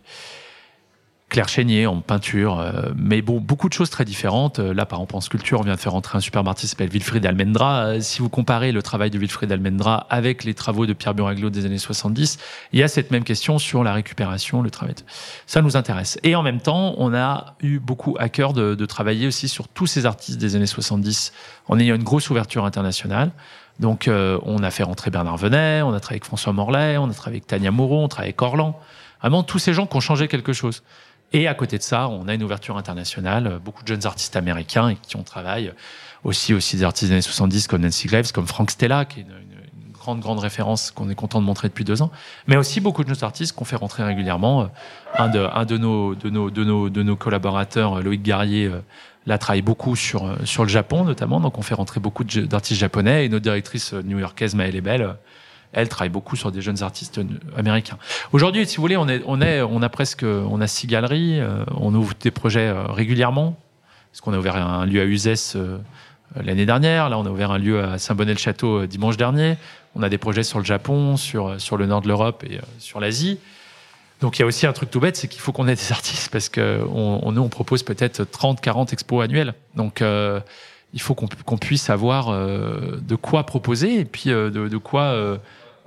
Claire Chénier en peinture, euh, mais bon, beaucoup de choses très différentes. Euh, là, par exemple, en sculpture, on vient de faire entrer un superbe artiste qui s'appelle Wilfried Almendra. Euh, si vous comparez le travail de Wilfried Almendra avec les travaux de Pierre Buraglio des années 70, il y a cette même question sur la récupération, le travail. Ça nous intéresse. Et en même temps, on a eu beaucoup à cœur de, de travailler aussi sur tous ces artistes des années 70 en ayant une grosse ouverture internationale. Donc, euh, on a fait rentrer Bernard Venet, on a travaillé avec François Morlaix, on a travaillé avec Tania Moreau, on a travaillé avec Orlan. Vraiment, tous ces gens qui ont changé quelque chose. Et à côté de ça, on a une ouverture internationale, beaucoup de jeunes artistes américains et qui ont travaillé aussi, aussi des artistes des années 70 comme Nancy Graves, comme Frank Stella, qui est une, grande, grande référence qu'on est content de montrer depuis deux ans. Mais aussi beaucoup de jeunes artistes qu'on fait rentrer régulièrement. Un de, un de nos, de nos, de nos, de nos collaborateurs, Loïc Garrier, là travaille beaucoup sur, sur le Japon notamment. Donc on fait rentrer beaucoup d'artistes japonais et notre directrice new-yorkaise Maëlle Ebel elle travaille beaucoup sur des jeunes artistes américains. Aujourd'hui, si vous voulez, on a presque, on a six galeries, euh, on ouvre des projets euh, régulièrement, parce qu'on a ouvert un lieu à Uzès euh, l'année dernière, là on a ouvert un lieu à Saint-Bonnet-le-Château dimanche dernier, on a des projets sur le Japon, sur, le nord de l'Europe et sur l'Asie. Donc il y a aussi un truc tout bête, c'est qu'il faut qu'on ait des artistes, parce que on, nous, on propose peut-être 30, 40 expos annuels. Donc il faut qu'on qu puisse avoir de quoi proposer et puis de, quoi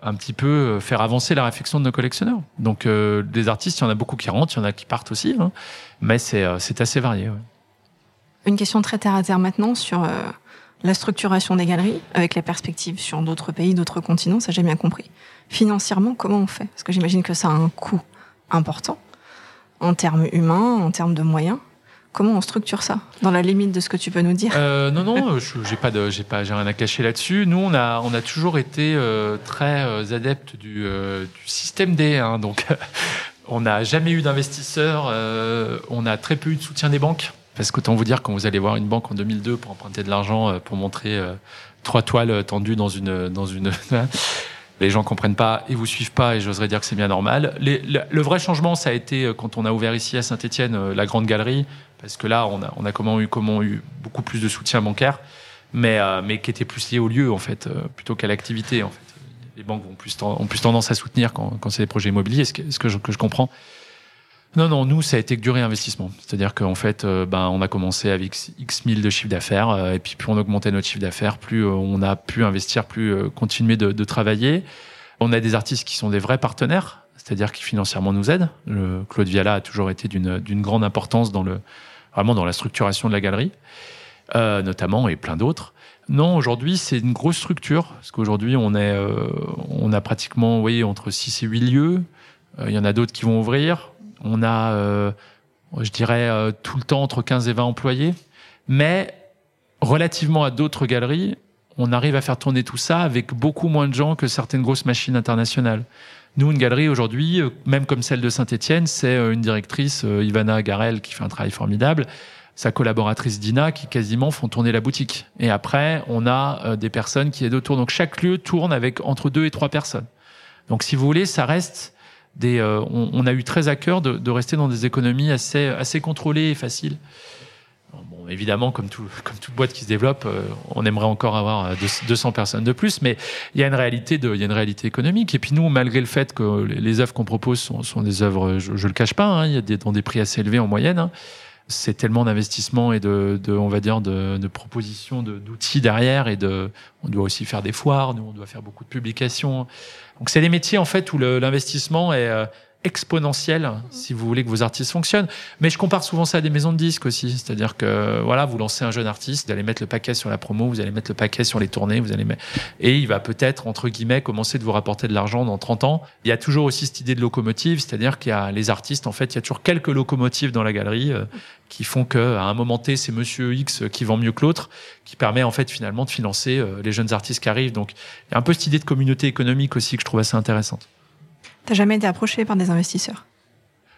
un petit peu faire avancer la réflexion de nos collectionneurs. Donc, euh, des artistes, il y en a beaucoup qui rentrent, il y en a qui partent aussi, hein, mais c'est assez varié. Ouais. Une question très terre à terre maintenant sur euh, la structuration des galeries, avec les perspectives sur d'autres pays, d'autres continents, ça j'ai bien compris. Financièrement, comment on fait? Parce que j'imagine que ça a un coût important, en termes humains, en termes de moyens. Comment on structure ça dans la limite de ce que tu peux nous dire? Euh, Non, non, j'ai pas de, j'ai pas, j'ai rien à cacher là-dessus. Nous, on a, on a toujours été euh, très euh, adeptes du, euh, du, système D. Hein, donc, on n'a jamais eu d'investisseurs. Euh, on a très peu eu de soutien des banques. Parce qu'autant vous dire, quand vous allez voir une banque en 2002 pour emprunter de l'argent, euh, pour montrer trois toiles tendues dans une, dans une les gens comprennent pas et vous suivent pas et j'oserais dire que c'est bien normal. Les, le, le, vrai changement, ça a été quand on a ouvert ici à Saint-Etienne la grande galerie, parce que là, on a, on a comment eu, comment eu beaucoup plus de soutien bancaire, mais, euh, mais qui était plus lié au lieu, en fait, euh, plutôt qu'à l'activité, en fait. Les banques ont plus, ont plus tendance à soutenir quand, quand c'est des projets immobiliers, ce que, ce que, je, que je comprends. Non, non, nous, ça a été que du réinvestissement. C'est-à-dire qu'en fait, euh, ben, on a commencé avec X mille de chiffre d'affaires, euh, et puis plus on augmentait notre chiffre d'affaires, plus euh, on a pu investir, plus euh, continuer de, de, travailler. On a des artistes qui sont des vrais partenaires, c'est-à-dire qui financièrement nous aident. Claude Viala a toujours été d'une grande importance dans le, vraiment dans la structuration de la galerie, euh, notamment, et plein d'autres. Non, aujourd'hui, c'est une grosse structure, parce qu'aujourd'hui, on, euh, on a pratiquement, vous voyez, entre 6 et 8 lieux. Euh, il y en a d'autres qui vont ouvrir. On a, je dirais, tout le temps entre 15 et 20 employés. Mais relativement à d'autres galeries, on arrive à faire tourner tout ça avec beaucoup moins de gens que certaines grosses machines internationales. Nous, une galerie aujourd'hui, même comme celle de Saint-Etienne, c'est une directrice, Ivana Garel, qui fait un travail formidable, sa collaboratrice Dina, qui quasiment font tourner la boutique. Et après, on a des personnes qui aident autour. Donc chaque lieu tourne avec entre deux et trois personnes. Donc si vous voulez, ça reste des. Euh, on, on, a eu très à cœur de, de, rester dans des économies assez, assez contrôlées et faciles. Évidemment, comme, tout, comme toute boîte qui se développe, euh, on aimerait encore avoir 200 personnes de plus, mais il y a une réalité, économique. Et puis nous, malgré le fait que les œuvres qu'on propose sont, des œuvres, je, je le cache pas, hein, il y a des, dans des prix assez élevés en moyenne. Hein, c'est tellement d'investissement et de, on va dire, de, propositions, d'outils derrière et de, on doit aussi faire des foires, nous on doit faire beaucoup de publications. Donc c'est des métiers en fait où l'investissement est, exponentielle si vous voulez que vos artistes fonctionnent. Mais je compare souvent ça à des maisons de disques aussi. C'est-à-dire que voilà, vous lancez un jeune artiste, vous allez mettre le paquet sur la promo, vous allez mettre le paquet sur les tournées, vous allez mettre... et il va peut-être, entre guillemets, commencer de vous rapporter de l'argent dans 30 ans. Il y a toujours aussi cette idée de locomotive, c'est-à-dire qu'il y a les artistes, en fait, il y a toujours quelques locomotives dans la galerie euh, qui font qu'à un moment T, c'est monsieur X qui vend mieux que l'autre, qui permet en fait finalement de financer euh, les jeunes artistes qui arrivent. Donc il y a un peu cette idée de communauté économique aussi que je trouve assez intéressante. T'as jamais été approché par des investisseurs?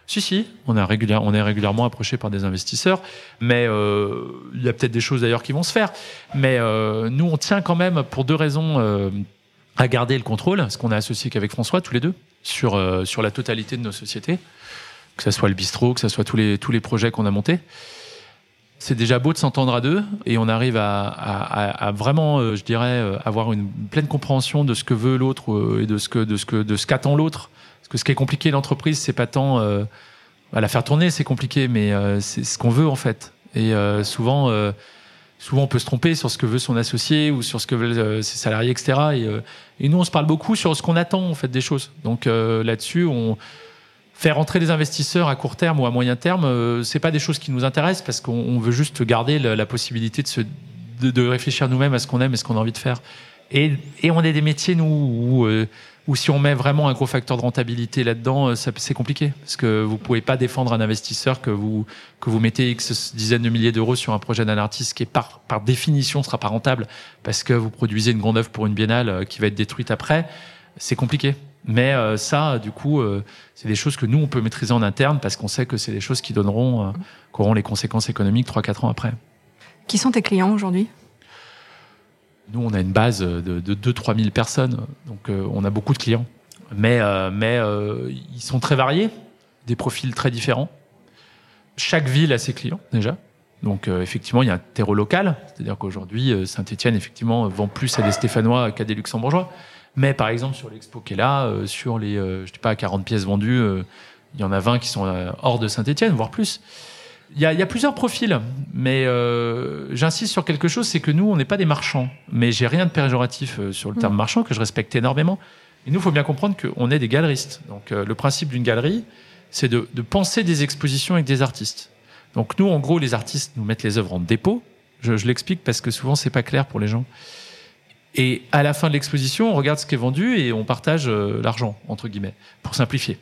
Si, si, on, a est régulièrement approché par des investisseurs, mais euh, il y a peut-être des choses d'ailleurs qui vont se faire. Mais euh, nous, on tient quand même, pour deux raisons, euh, à garder le contrôle, parce qu'on est associé qu'avec François, tous les deux, sur, sur la totalité de nos sociétés, que ce soit le bistrot, que ce soit tous les, tous les projets qu'on a montés. C'est déjà beau de s'entendre à deux, et on arrive à, à, vraiment, je dirais, avoir une pleine compréhension de ce que veut l'autre et de ce que de ce que de ce qu'attend l'autre que ce qui est compliqué l'entreprise, c'est pas tant euh, bah, la faire tourner, c'est compliqué, mais euh, c'est ce qu'on veut en fait. Et euh, souvent, souvent on peut se tromper sur ce que veut son associé ou sur ce que veulent ses salariés, etc. Et, nous, on se parle beaucoup sur ce qu'on attend en fait des choses. Donc là-dessus, faire entrer des investisseurs à court terme ou à moyen terme, c'est pas des choses qui nous intéressent parce qu'on on veut juste garder la, possibilité de, se, de, réfléchir nous-mêmes à ce qu'on aime et ce qu'on a envie de faire. Et, et on est des métiers nous où ou si on met vraiment un gros facteur de rentabilité là-dedans, euh, c'est compliqué parce que vous pouvez pas défendre un investisseur que vous que vous mettez X dizaines de milliers d'euros sur un projet d'un artiste qui est par par définition sera pas rentable parce que vous produisez une grande œuvre pour une biennale euh, qui va être détruite après. C'est compliqué. Mais euh, ça, du coup, c'est des choses que nous on peut maîtriser en interne parce qu'on sait que c'est des choses qui donneront, qui auront les conséquences économiques 3-4 ans après. Qui sont tes clients aujourd'hui? Nous, on a une base de, de 2-3 000 personnes, donc euh, on a beaucoup de clients. Mais, euh, euh, ils sont très variés, des profils très différents. Chaque ville a ses clients, déjà. Donc, effectivement, il y a un terreau local. C'est-à-dire qu'aujourd'hui, Saint-Etienne, effectivement, vend plus à des Stéphanois qu'à des Luxembourgeois. Mais, par exemple, sur l'expo qui est là, sur les, je sais pas, 40 pièces vendues, il y en a 20 qui sont hors de Saint-Etienne, voire plus. Il y, a, il y a plusieurs profils, mais euh, j'insiste sur quelque chose, c'est que nous, on n'est pas des marchands. Mais j'ai rien de péjoratif euh, sur le terme marchand, que je respecte énormément. Et nous, il faut bien comprendre qu'on est des galeristes. Donc euh, le principe d'une galerie, c'est de, de penser des expositions avec des artistes. Donc nous, en gros, les artistes nous mettent les œuvres en dépôt. Je, je l'explique parce que souvent, c'est pas clair pour les gens. Et à la fin de l'exposition, on regarde ce qui est vendu et on partage euh, l'argent, entre guillemets, pour simplifier.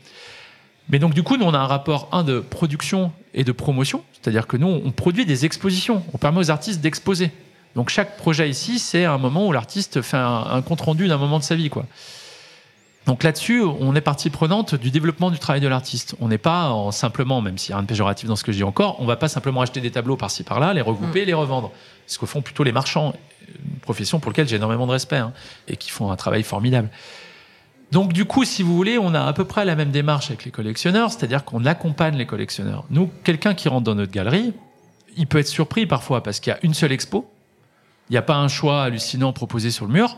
Mais donc, du coup, nous, on a un rapport, un, de production et de promotion. C'est-à-dire que nous, on produit des expositions. On permet aux artistes d'exposer. Donc, chaque projet ici, c'est un moment où l'artiste fait un, un compte-rendu d'un moment de sa vie, quoi. Donc là-dessus, on est partie prenante du développement du travail de l'artiste. On n'est pas en simplement, même s'il y a rien de péjoratif dans ce que je dis encore, on va pas simplement acheter des tableaux par-ci par-là, les regrouper et les revendre. Ce que font plutôt les marchands, une profession pour laquelle j'ai énormément de respect hein, et qui font un travail formidable. Donc du coup, si vous voulez, on a à peu près la même démarche avec les collectionneurs, c'est-à-dire qu'on accompagne les collectionneurs. Nous, quelqu'un qui rentre dans notre galerie, il peut être surpris parfois parce qu'il y a une seule expo, il n'y a pas un choix hallucinant proposé sur le mur,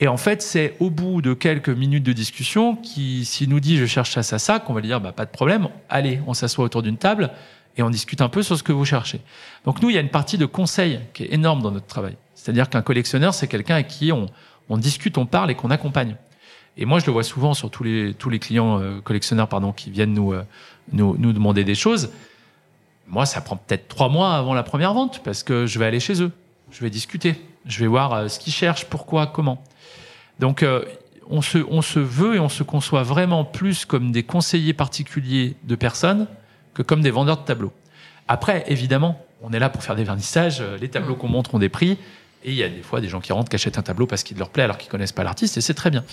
et en fait, c'est au bout de quelques minutes de discussion qui, s'il nous dit je cherche ça, ça, ça, qu'on va lui dire bah, pas de problème, allez, on s'assoit autour d'une table et on discute un peu sur ce que vous cherchez. Donc nous, il y a une partie de conseil qui est énorme dans notre travail. C'est-à-dire qu'un collectionneur, c'est quelqu'un avec qui on, on discute, on parle et qu'on accompagne. Et moi, je le vois souvent sur tous les, tous les clients euh, collectionneurs pardon, qui viennent nous, euh, nous, nous demander des choses. Moi, ça prend peut-être trois mois avant la première vente parce que je vais aller chez eux, je vais discuter, je vais voir euh, ce qu'ils cherchent, pourquoi, comment. Donc, euh, on, se, on se veut et on se conçoit vraiment plus comme des conseillers particuliers de personnes que comme des vendeurs de tableaux. Après, évidemment, on est là pour faire des vernissages, euh, les tableaux qu'on montre ont des prix, et il y a des fois des gens qui rentrent, qui achètent un tableau parce qu'il leur plaît alors qu'ils connaissent pas l'artiste, et c'est très bien.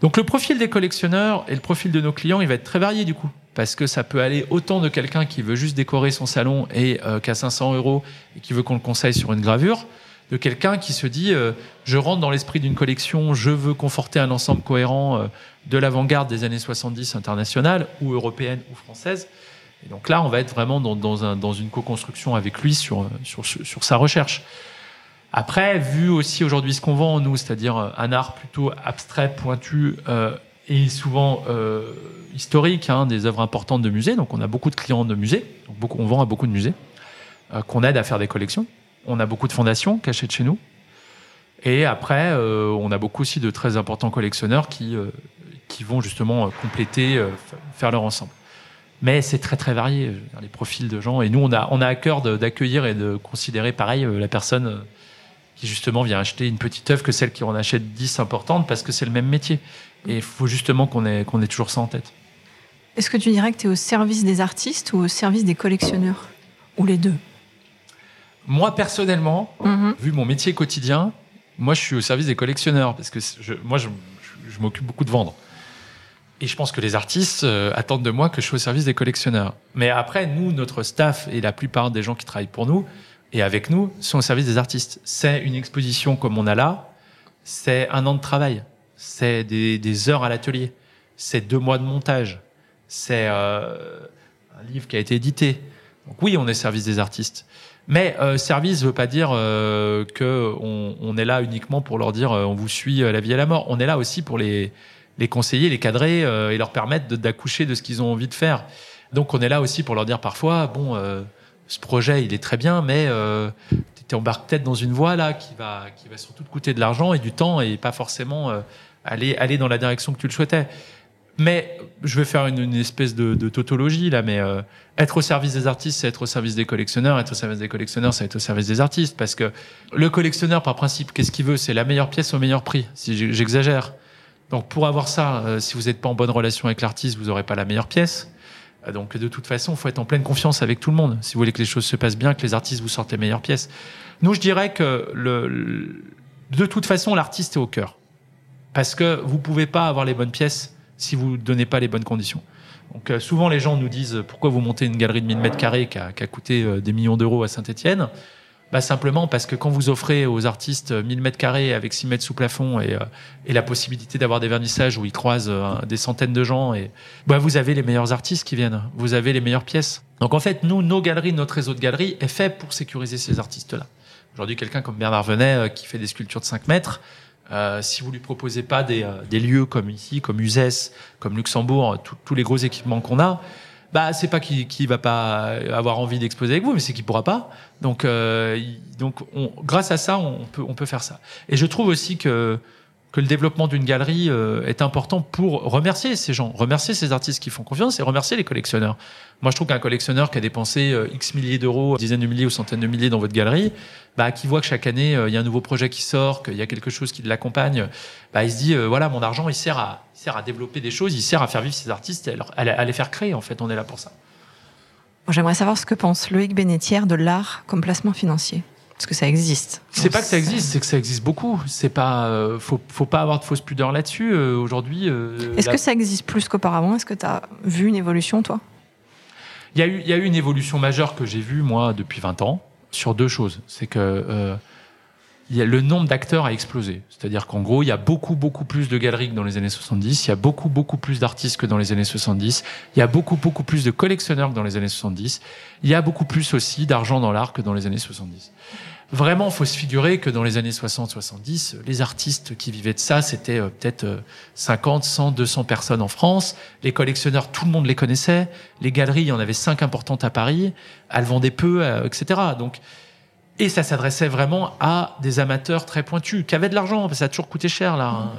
Donc le profil des collectionneurs et le profil de nos clients, il va être très varié du coup, parce que ça peut aller autant de quelqu'un qui veut juste décorer son salon et euh, qu'à 500 euros et qui veut qu'on le conseille sur une gravure, de quelqu'un qui se dit euh, je rentre dans l'esprit d'une collection, je veux conforter un ensemble cohérent euh, de l'avant-garde des années 70 internationale ou européenne ou française. Et donc là, on va être vraiment dans, dans, un, dans une co-construction avec lui sur, sur sa recherche. Après, vu aussi aujourd'hui ce qu'on vend en nous, c'est-à-dire euh, un art plutôt abstrait, pointu euh, et souvent euh, historique, hein, des œuvres importantes de musées. Donc on a beaucoup de clients de musées, donc on vend à beaucoup de musées, euh, qu'on aide à faire des collections. On a beaucoup de fondations qui achètent chez nous. Et après, euh, on a beaucoup aussi de très importants collectionneurs qui, euh, qui vont justement compléter, faire leur ensemble. Mais c'est très très varié, les profils de gens. Et nous, on a, on a à cœur d'accueillir et de considérer pareil la personne qui justement vient acheter une petite œuvre que celle qui en achète 10 importantes parce que c'est le même métier. Et il faut justement qu'on ait, qu'on ait toujours ça en tête. Est-ce que tu dirais que tu es au service des artistes ou au service des collectionneurs Ou les deux? Moi, personnellement, mhm. vu mon métier quotidien, moi, je suis au service des collectionneurs parce que je, moi, je, m'occupe beaucoup de vendre. Et je pense que les artistes euh, attendent de moi que je sois au service des collectionneurs. Mais après, nous, notre staff et la plupart des gens qui travaillent pour nous et avec nous sont au service des artistes. C'est une exposition comme on a là, c'est un an de travail, c'est des, des heures à l'atelier, c'est deux mois de montage, c'est euh, un livre qui a été édité. Donc oui, on est service des artistes. Mais euh, service ne veut pas dire euh, que on, est là uniquement pour leur dire on vous suit à la vie et la mort. On est là aussi pour les, les conseiller, les cadrer et leur permettre d'accoucher de, ce qu'ils ont envie de faire. Donc on est là aussi pour leur dire parfois bon ce projet il est très bien, mais tu embarques peut-être dans une voie là qui va qui va surtout te coûter de l'argent et du temps et pas forcément aller aller dans la direction que tu le souhaitais. Mais je vais faire une, espèce de, tautologie là, mais euh, être au service des artistes, c'est être au service des collectionneurs. Être au service des collectionneurs, c'est être au service des artistes. Parce que le collectionneur, par principe, qu'est-ce qu'il veut? C'est la meilleure pièce au meilleur prix, si j'exagère. Donc pour avoir ça, euh, si vous n'êtes pas en bonne relation avec l'artiste, vous n'aurez pas la meilleure pièce. Euh, donc de toute façon, il faut être en pleine confiance avec tout le monde. Si vous voulez que les choses se passent bien, que les artistes vous sortent les meilleures pièces. Nous, je dirais que le, de toute façon, l'artiste est au cœur. Parce que vous pouvez pas avoir les bonnes pièces si vous ne donnez pas les bonnes conditions. Donc euh, souvent les gens nous disent pourquoi vous montez une galerie de 1000 mètres carrés qui a, coûté euh, des millions d'euros à Saint-Étienne? Bah simplement parce que quand vous offrez aux artistes 1000 mètres carrés avec 6 mètres sous plafond et, euh, et la possibilité d'avoir des vernissages où ils croisent des centaines de gens, et bah vous avez les meilleurs artistes qui viennent, vous avez les meilleures pièces. Donc en fait, nous, nos galeries, notre réseau de galeries est fait pour sécuriser ces artistes-là. Aujourd'hui, quelqu'un comme Bernard Venet qui fait des sculptures de 5 mètres, euh, si vous lui proposez pas des, euh, des, lieux comme ici, comme Uzès, comme Luxembourg, tous les gros équipements qu'on a, bah c'est pas qu'il qu va pas avoir envie d'exposer avec vous, mais c'est qu'il pourra pas. Donc, euh, donc on, grâce à ça, on peut, on peut faire ça. Et je trouve aussi que que le développement d'une galerie euh, est important pour remercier ces gens, remercier ces artistes qui font confiance et remercier les collectionneurs. Moi, je trouve qu'un collectionneur qui a dépensé euh, X milliers d'euros, dizaines de milliers ou centaines de milliers dans votre galerie, bah, qui voit que chaque année, euh, il y a un nouveau projet qui sort, qu'il y a quelque chose qui l'accompagne, bah, il se dit, voilà, mon argent, il sert, à, il sert à développer des choses, il sert à faire vivre ces artistes et à, à les faire créer. En fait, on est là pour ça. J'aimerais savoir ce que pense Loïc Bénétière de l'art comme placement financier. Parce que ça existe. C'est pas que ça existe, c'est que ça existe beaucoup. C'est pas, euh, faut, faut pas avoir de fausse pudeur là-dessus. Euh, aujourd'hui. Euh, Est-ce que ça existe plus qu'auparavant? Est-ce que tu as vu une évolution, toi? Il y, a eu, y a eu une évolution majeure que j'ai vue, moi, depuis 20 ans, sur deux choses. C'est que y a, le nombre d'acteurs a explosé. C'est-à-dire qu'en gros, il y a beaucoup, beaucoup plus de galeries que dans les années 70, il y a beaucoup, beaucoup plus d'artistes que dans les années 70, il y a beaucoup, beaucoup plus de collectionneurs que dans les années 70, il y a beaucoup plus aussi d'argent dans l'art que dans les années 70. Vraiment, faut se figurer que dans les années 60-70, les artistes qui vivaient de ça, c'était euh, peut-être 50, 100, 200 personnes en France. Les collectionneurs, tout le monde les connaissait. Les galeries, il y en avait cinq importantes à Paris. Elles vendaient peu, euh, etc. Donc, et ça s'adressait vraiment à des amateurs très pointus, qui avaient de l'argent, parce que ça a toujours coûté cher là. Hein.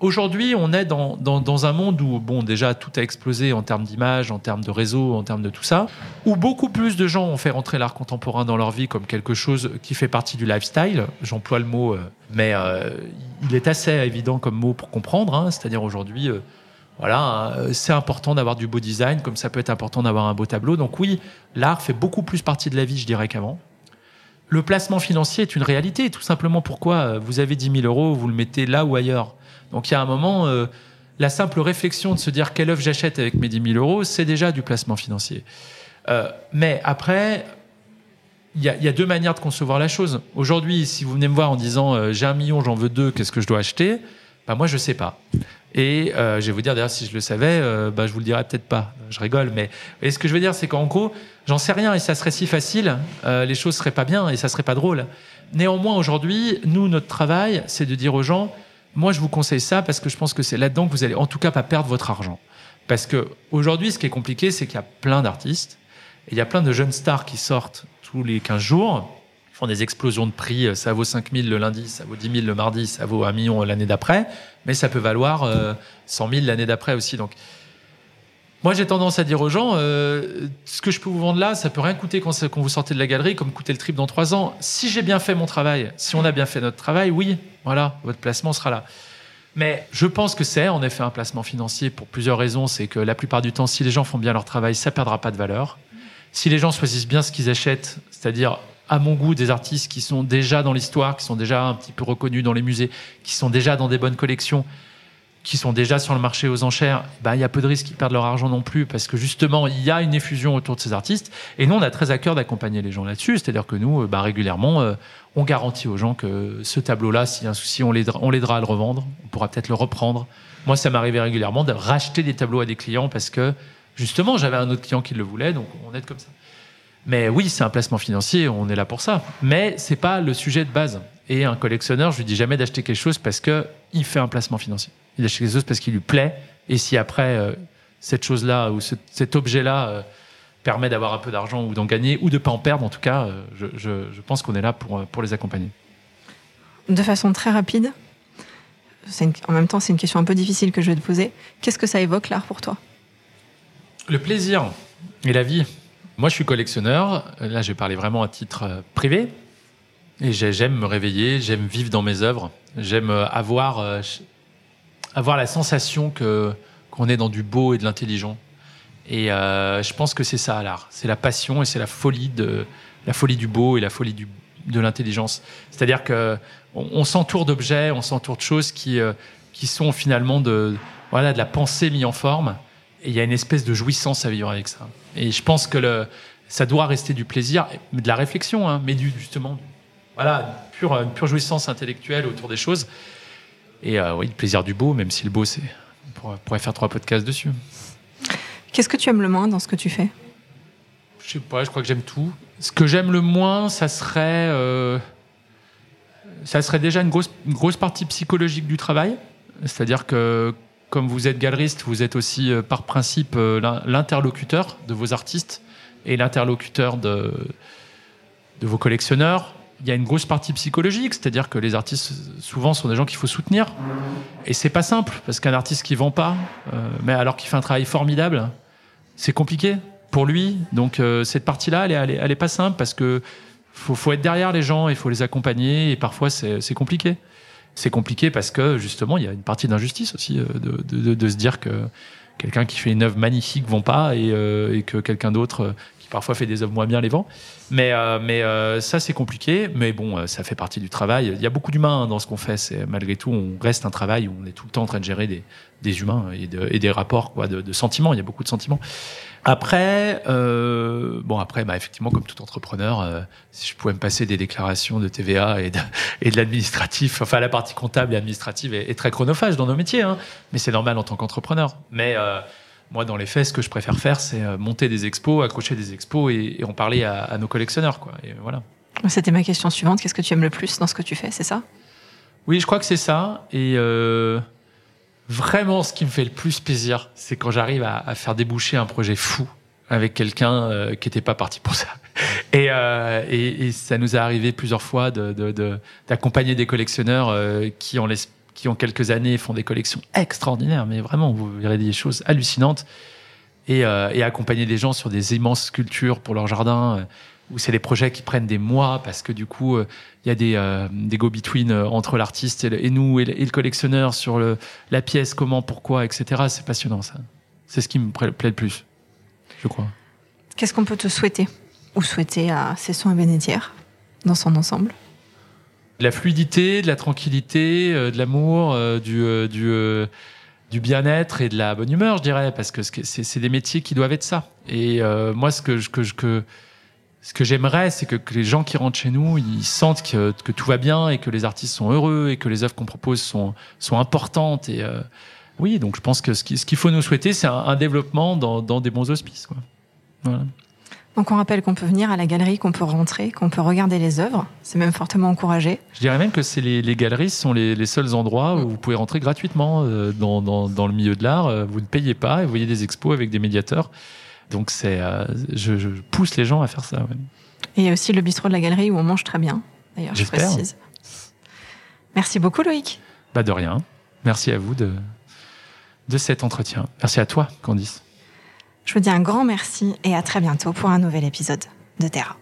Aujourd'hui, on est dans, dans, un monde où, bon, déjà, tout a explosé en termes d'image, en termes de réseau, en termes de tout ça, où beaucoup plus de gens ont fait rentrer l'art contemporain dans leur vie comme quelque chose qui fait partie du lifestyle. J'emploie le mot, euh, mais euh, il est assez évident comme mot pour comprendre. Hein. C'est-à-dire aujourd'hui, euh, voilà, c'est important d'avoir du beau design, comme ça peut être important d'avoir un beau tableau. Donc oui, l'art fait beaucoup plus partie de la vie, je dirais, qu'avant. Le placement financier est une réalité, tout simplement pourquoi vous avez 10 000 euros, vous le mettez là ou ailleurs? Donc il y a un moment, euh, la simple réflexion de se dire quelle œuvre j'achète avec mes 10 000 euros, c'est déjà du placement financier. Euh, mais après, il y, a, deux manières de concevoir la chose. Aujourd'hui, si vous venez me voir en disant euh, j'ai un million, j'en veux deux, qu'est-ce que je dois acheter? Bah, Moi, je sais pas. Et je vais vous dire, d'ailleurs, si je le savais, bah, je vous le dirais peut-être pas. Je rigole, mais ce que je veux dire, c'est qu'en gros, j'en sais rien et ça serait si facile, les choses seraient pas bien et ça serait pas drôle. Néanmoins, aujourd'hui, nous, notre travail, c'est de dire aux gens, moi, je vous conseille ça parce que je pense que c'est là-dedans que vous allez en tout cas pas perdre votre argent. Parce que aujourd'hui, ce qui est compliqué, c'est qu'il y a plein d'artistes et il y a plein de jeunes stars qui sortent tous les 15 jours. Des explosions de prix. Ça vaut 5 000 le lundi, ça vaut 10 000 le mardi, ça vaut 1 million l'année d'après. Mais ça peut valoir 100 000 l'année d'après aussi. Donc, moi, j'ai tendance à dire aux gens, euh, ce que je peux vous vendre là, ça peut rien coûter quand, vous sortez de la galerie, comme coûter le triple dans trois ans. Si j'ai bien fait mon travail, si on a bien fait notre travail, oui, voilà, votre placement sera là. Mais je pense que c'est en effet un placement financier pour plusieurs raisons. C'est que la plupart du temps, si les gens font bien leur travail, ça perdra pas de valeur. Si les gens choisissent bien ce qu'ils achètent, c'est-à-dire à mon goût des artistes qui sont déjà dans l'histoire, qui sont déjà un petit peu reconnus dans les musées, qui sont déjà dans des bonnes collections, qui sont déjà sur le marché aux enchères, bah, il y a peu de risques qu'ils perdent leur argent non plus, parce que justement, il y a une effusion autour de ces artistes. Et nous, on a très à cœur d'accompagner les gens là-dessus. C'est-à-dire que nous, bah, régulièrement, euh, on garantit aux gens que ce tableau-là, s'il y a un souci, on l'aidera, on l'aidera à le revendre. On pourra peut-être le reprendre. Moi, ça m'arrivait régulièrement de racheter des tableaux à des clients parce que, justement, j'avais un autre client qui le voulait, donc on aide comme ça. Mais oui, c'est un placement financier, on est là pour ça. Mais c'est pas le sujet de base. Et un collectionneur, je lui dis jamais d'acheter quelque chose parce que il fait un placement financier. Il achète quelque chose parce qu'il lui plaît. Et si après euh, cette chose-là ou cet objet-là euh, permet d'avoir un peu d'argent ou d'en gagner ou de pas en perdre, en tout cas, euh, je, pense qu'on est là pour, pour les accompagner. De façon très rapide, en même temps, c'est une question un peu difficile que je vais te poser. Qu'est-ce que ça évoque l'art pour toi? Le plaisir et la vie. Moi, je suis collectionneur. Là, je vais parler vraiment à titre privé. Et j'aime me réveiller, j'aime vivre dans mes œuvres, j'aime euh, avoir, euh, avoir la sensation que, qu'on est dans du beau et de l'intelligent. Et euh, je pense que c'est ça l'art. C'est la passion et c'est la folie, la folie du beau et la folie du, de l'intelligence. C'est-à-dire que on, s'entoure d'objets, on s'entoure de choses qui, qui sont finalement de, voilà, de la pensée mise en forme. Et il y a une espèce de jouissance à vivre avec ça. Et je pense que le, ça doit rester du plaisir, de la réflexion, hein, mais du, justement voilà, une pure, une pure jouissance intellectuelle autour des choses. Et euh, oui, le plaisir du beau, même si le beau, c'est. On pourrait faire trois podcasts dessus. Qu'est-ce que tu aimes le moins dans ce que tu fais? Je sais pas, je crois que j'aime tout. Ce que j'aime le moins, ça serait. Euh, ça serait déjà une grosse, une grosse partie psychologique du travail. C'est-à-dire que, comme vous êtes galeriste, vous êtes aussi, euh, par principe, l'interlocuteur de vos artistes et l'interlocuteur de, vos collectionneurs il y a une grosse partie psychologique, c'est-à-dire que les artistes souvent sont des gens qu'il faut soutenir. Et c'est pas simple parce qu'un artiste qui vend pas, euh, mais alors qu'il fait un travail formidable, c'est compliqué pour lui. Donc euh, cette partie-là, elle, elle, est pas simple parce que faut être derrière les gens, il faut les accompagner et parfois c'est compliqué. C'est compliqué parce que justement il y a une partie d'injustice aussi euh, de, se dire que quelqu'un qui fait une œuvre magnifique vend pas et, et que quelqu'un d'autre parfois fait des œuvres moins bien les vents. Mais, euh, mais euh, ça, c'est compliqué. Mais bon, euh, ça fait partie du travail. Il y a beaucoup d'humains hein, dans ce qu'on fait. C'est malgré tout, on reste un travail où on est tout le temps en train de gérer des, des humains et, des rapports, quoi, de, de, sentiments. Il y a beaucoup de sentiments. Après, euh, bon, après, bah, effectivement, comme tout entrepreneur, si je pouvais me passer des déclarations de TVA et de, et de l'administratif, enfin, la partie comptable et administrative est, très chronophage dans nos métiers, hein, mais c'est normal en tant qu'entrepreneur. Mais moi, dans les faits, ce que je préfère faire, c'est euh, monter des expos, accrocher des expos et, en parler à, nos collectionneurs. Quoi. Et voilà. C'était ma question suivante. Qu'est-ce que tu aimes le plus dans ce que tu fais? C'est ça? Oui, je crois que c'est ça. Et euh, vraiment, ce qui me fait le plus plaisir, c'est quand j'arrive à, faire déboucher un projet fou avec quelqu'un euh, qui n'était pas parti pour ça. Et, et, ça nous est arrivé plusieurs fois d'accompagner de, des collectionneurs qui, en l'espace qui ont quelques années font des collections extraordinaires, mais vraiment, vous verrez des choses hallucinantes. Et, euh, accompagner des gens sur des immenses sculptures pour leur jardin, euh, où c'est des projets qui prennent des mois, parce que du coup, euh, il y a des, des go-between entre l'artiste et, nous et le, collectionneur sur la pièce, comment, pourquoi, etc. C'est passionnant, ça. C'est ce qui me plaît le plus, je crois. Qu'est-ce qu'on peut te souhaiter ou souhaiter à Cesson et Bénétière dans son ensemble? De la fluidité, de la tranquillité, euh, de l'amour, euh, du, euh, du, bien-être et de la bonne humeur, je dirais, parce que c'est des métiers qui doivent être ça. Et moi, ce que, que, que, ce que j'aimerais, c'est que, les gens qui rentrent chez nous, ils sentent que, que, tout va bien et que les artistes sont heureux et que les œuvres qu'on propose sont, sont importantes. Et oui, donc je pense que ce qu'il faut nous souhaiter, c'est un, développement dans, dans, des bons auspices. Quoi. Donc on rappelle qu'on peut venir à la galerie, qu'on peut rentrer, qu'on peut regarder les œuvres. C'est même fortement encouragé. Je dirais même que c'est les, galeries sont les, seuls endroits où vous pouvez rentrer gratuitement euh, dans, le milieu de l'art. Euh, vous ne payez pas et vous voyez des expos avec des médiateurs. Donc c'est, euh, je, pousse les gens à faire ça. Et il y a aussi le bistrot de la galerie où on mange très bien. D'ailleurs, je précise. Merci beaucoup Loïc. Bah de rien. Merci à vous de cet entretien. Merci à toi, Candice. Je vous dis un grand merci et à très bientôt pour un nouvel épisode de Terra.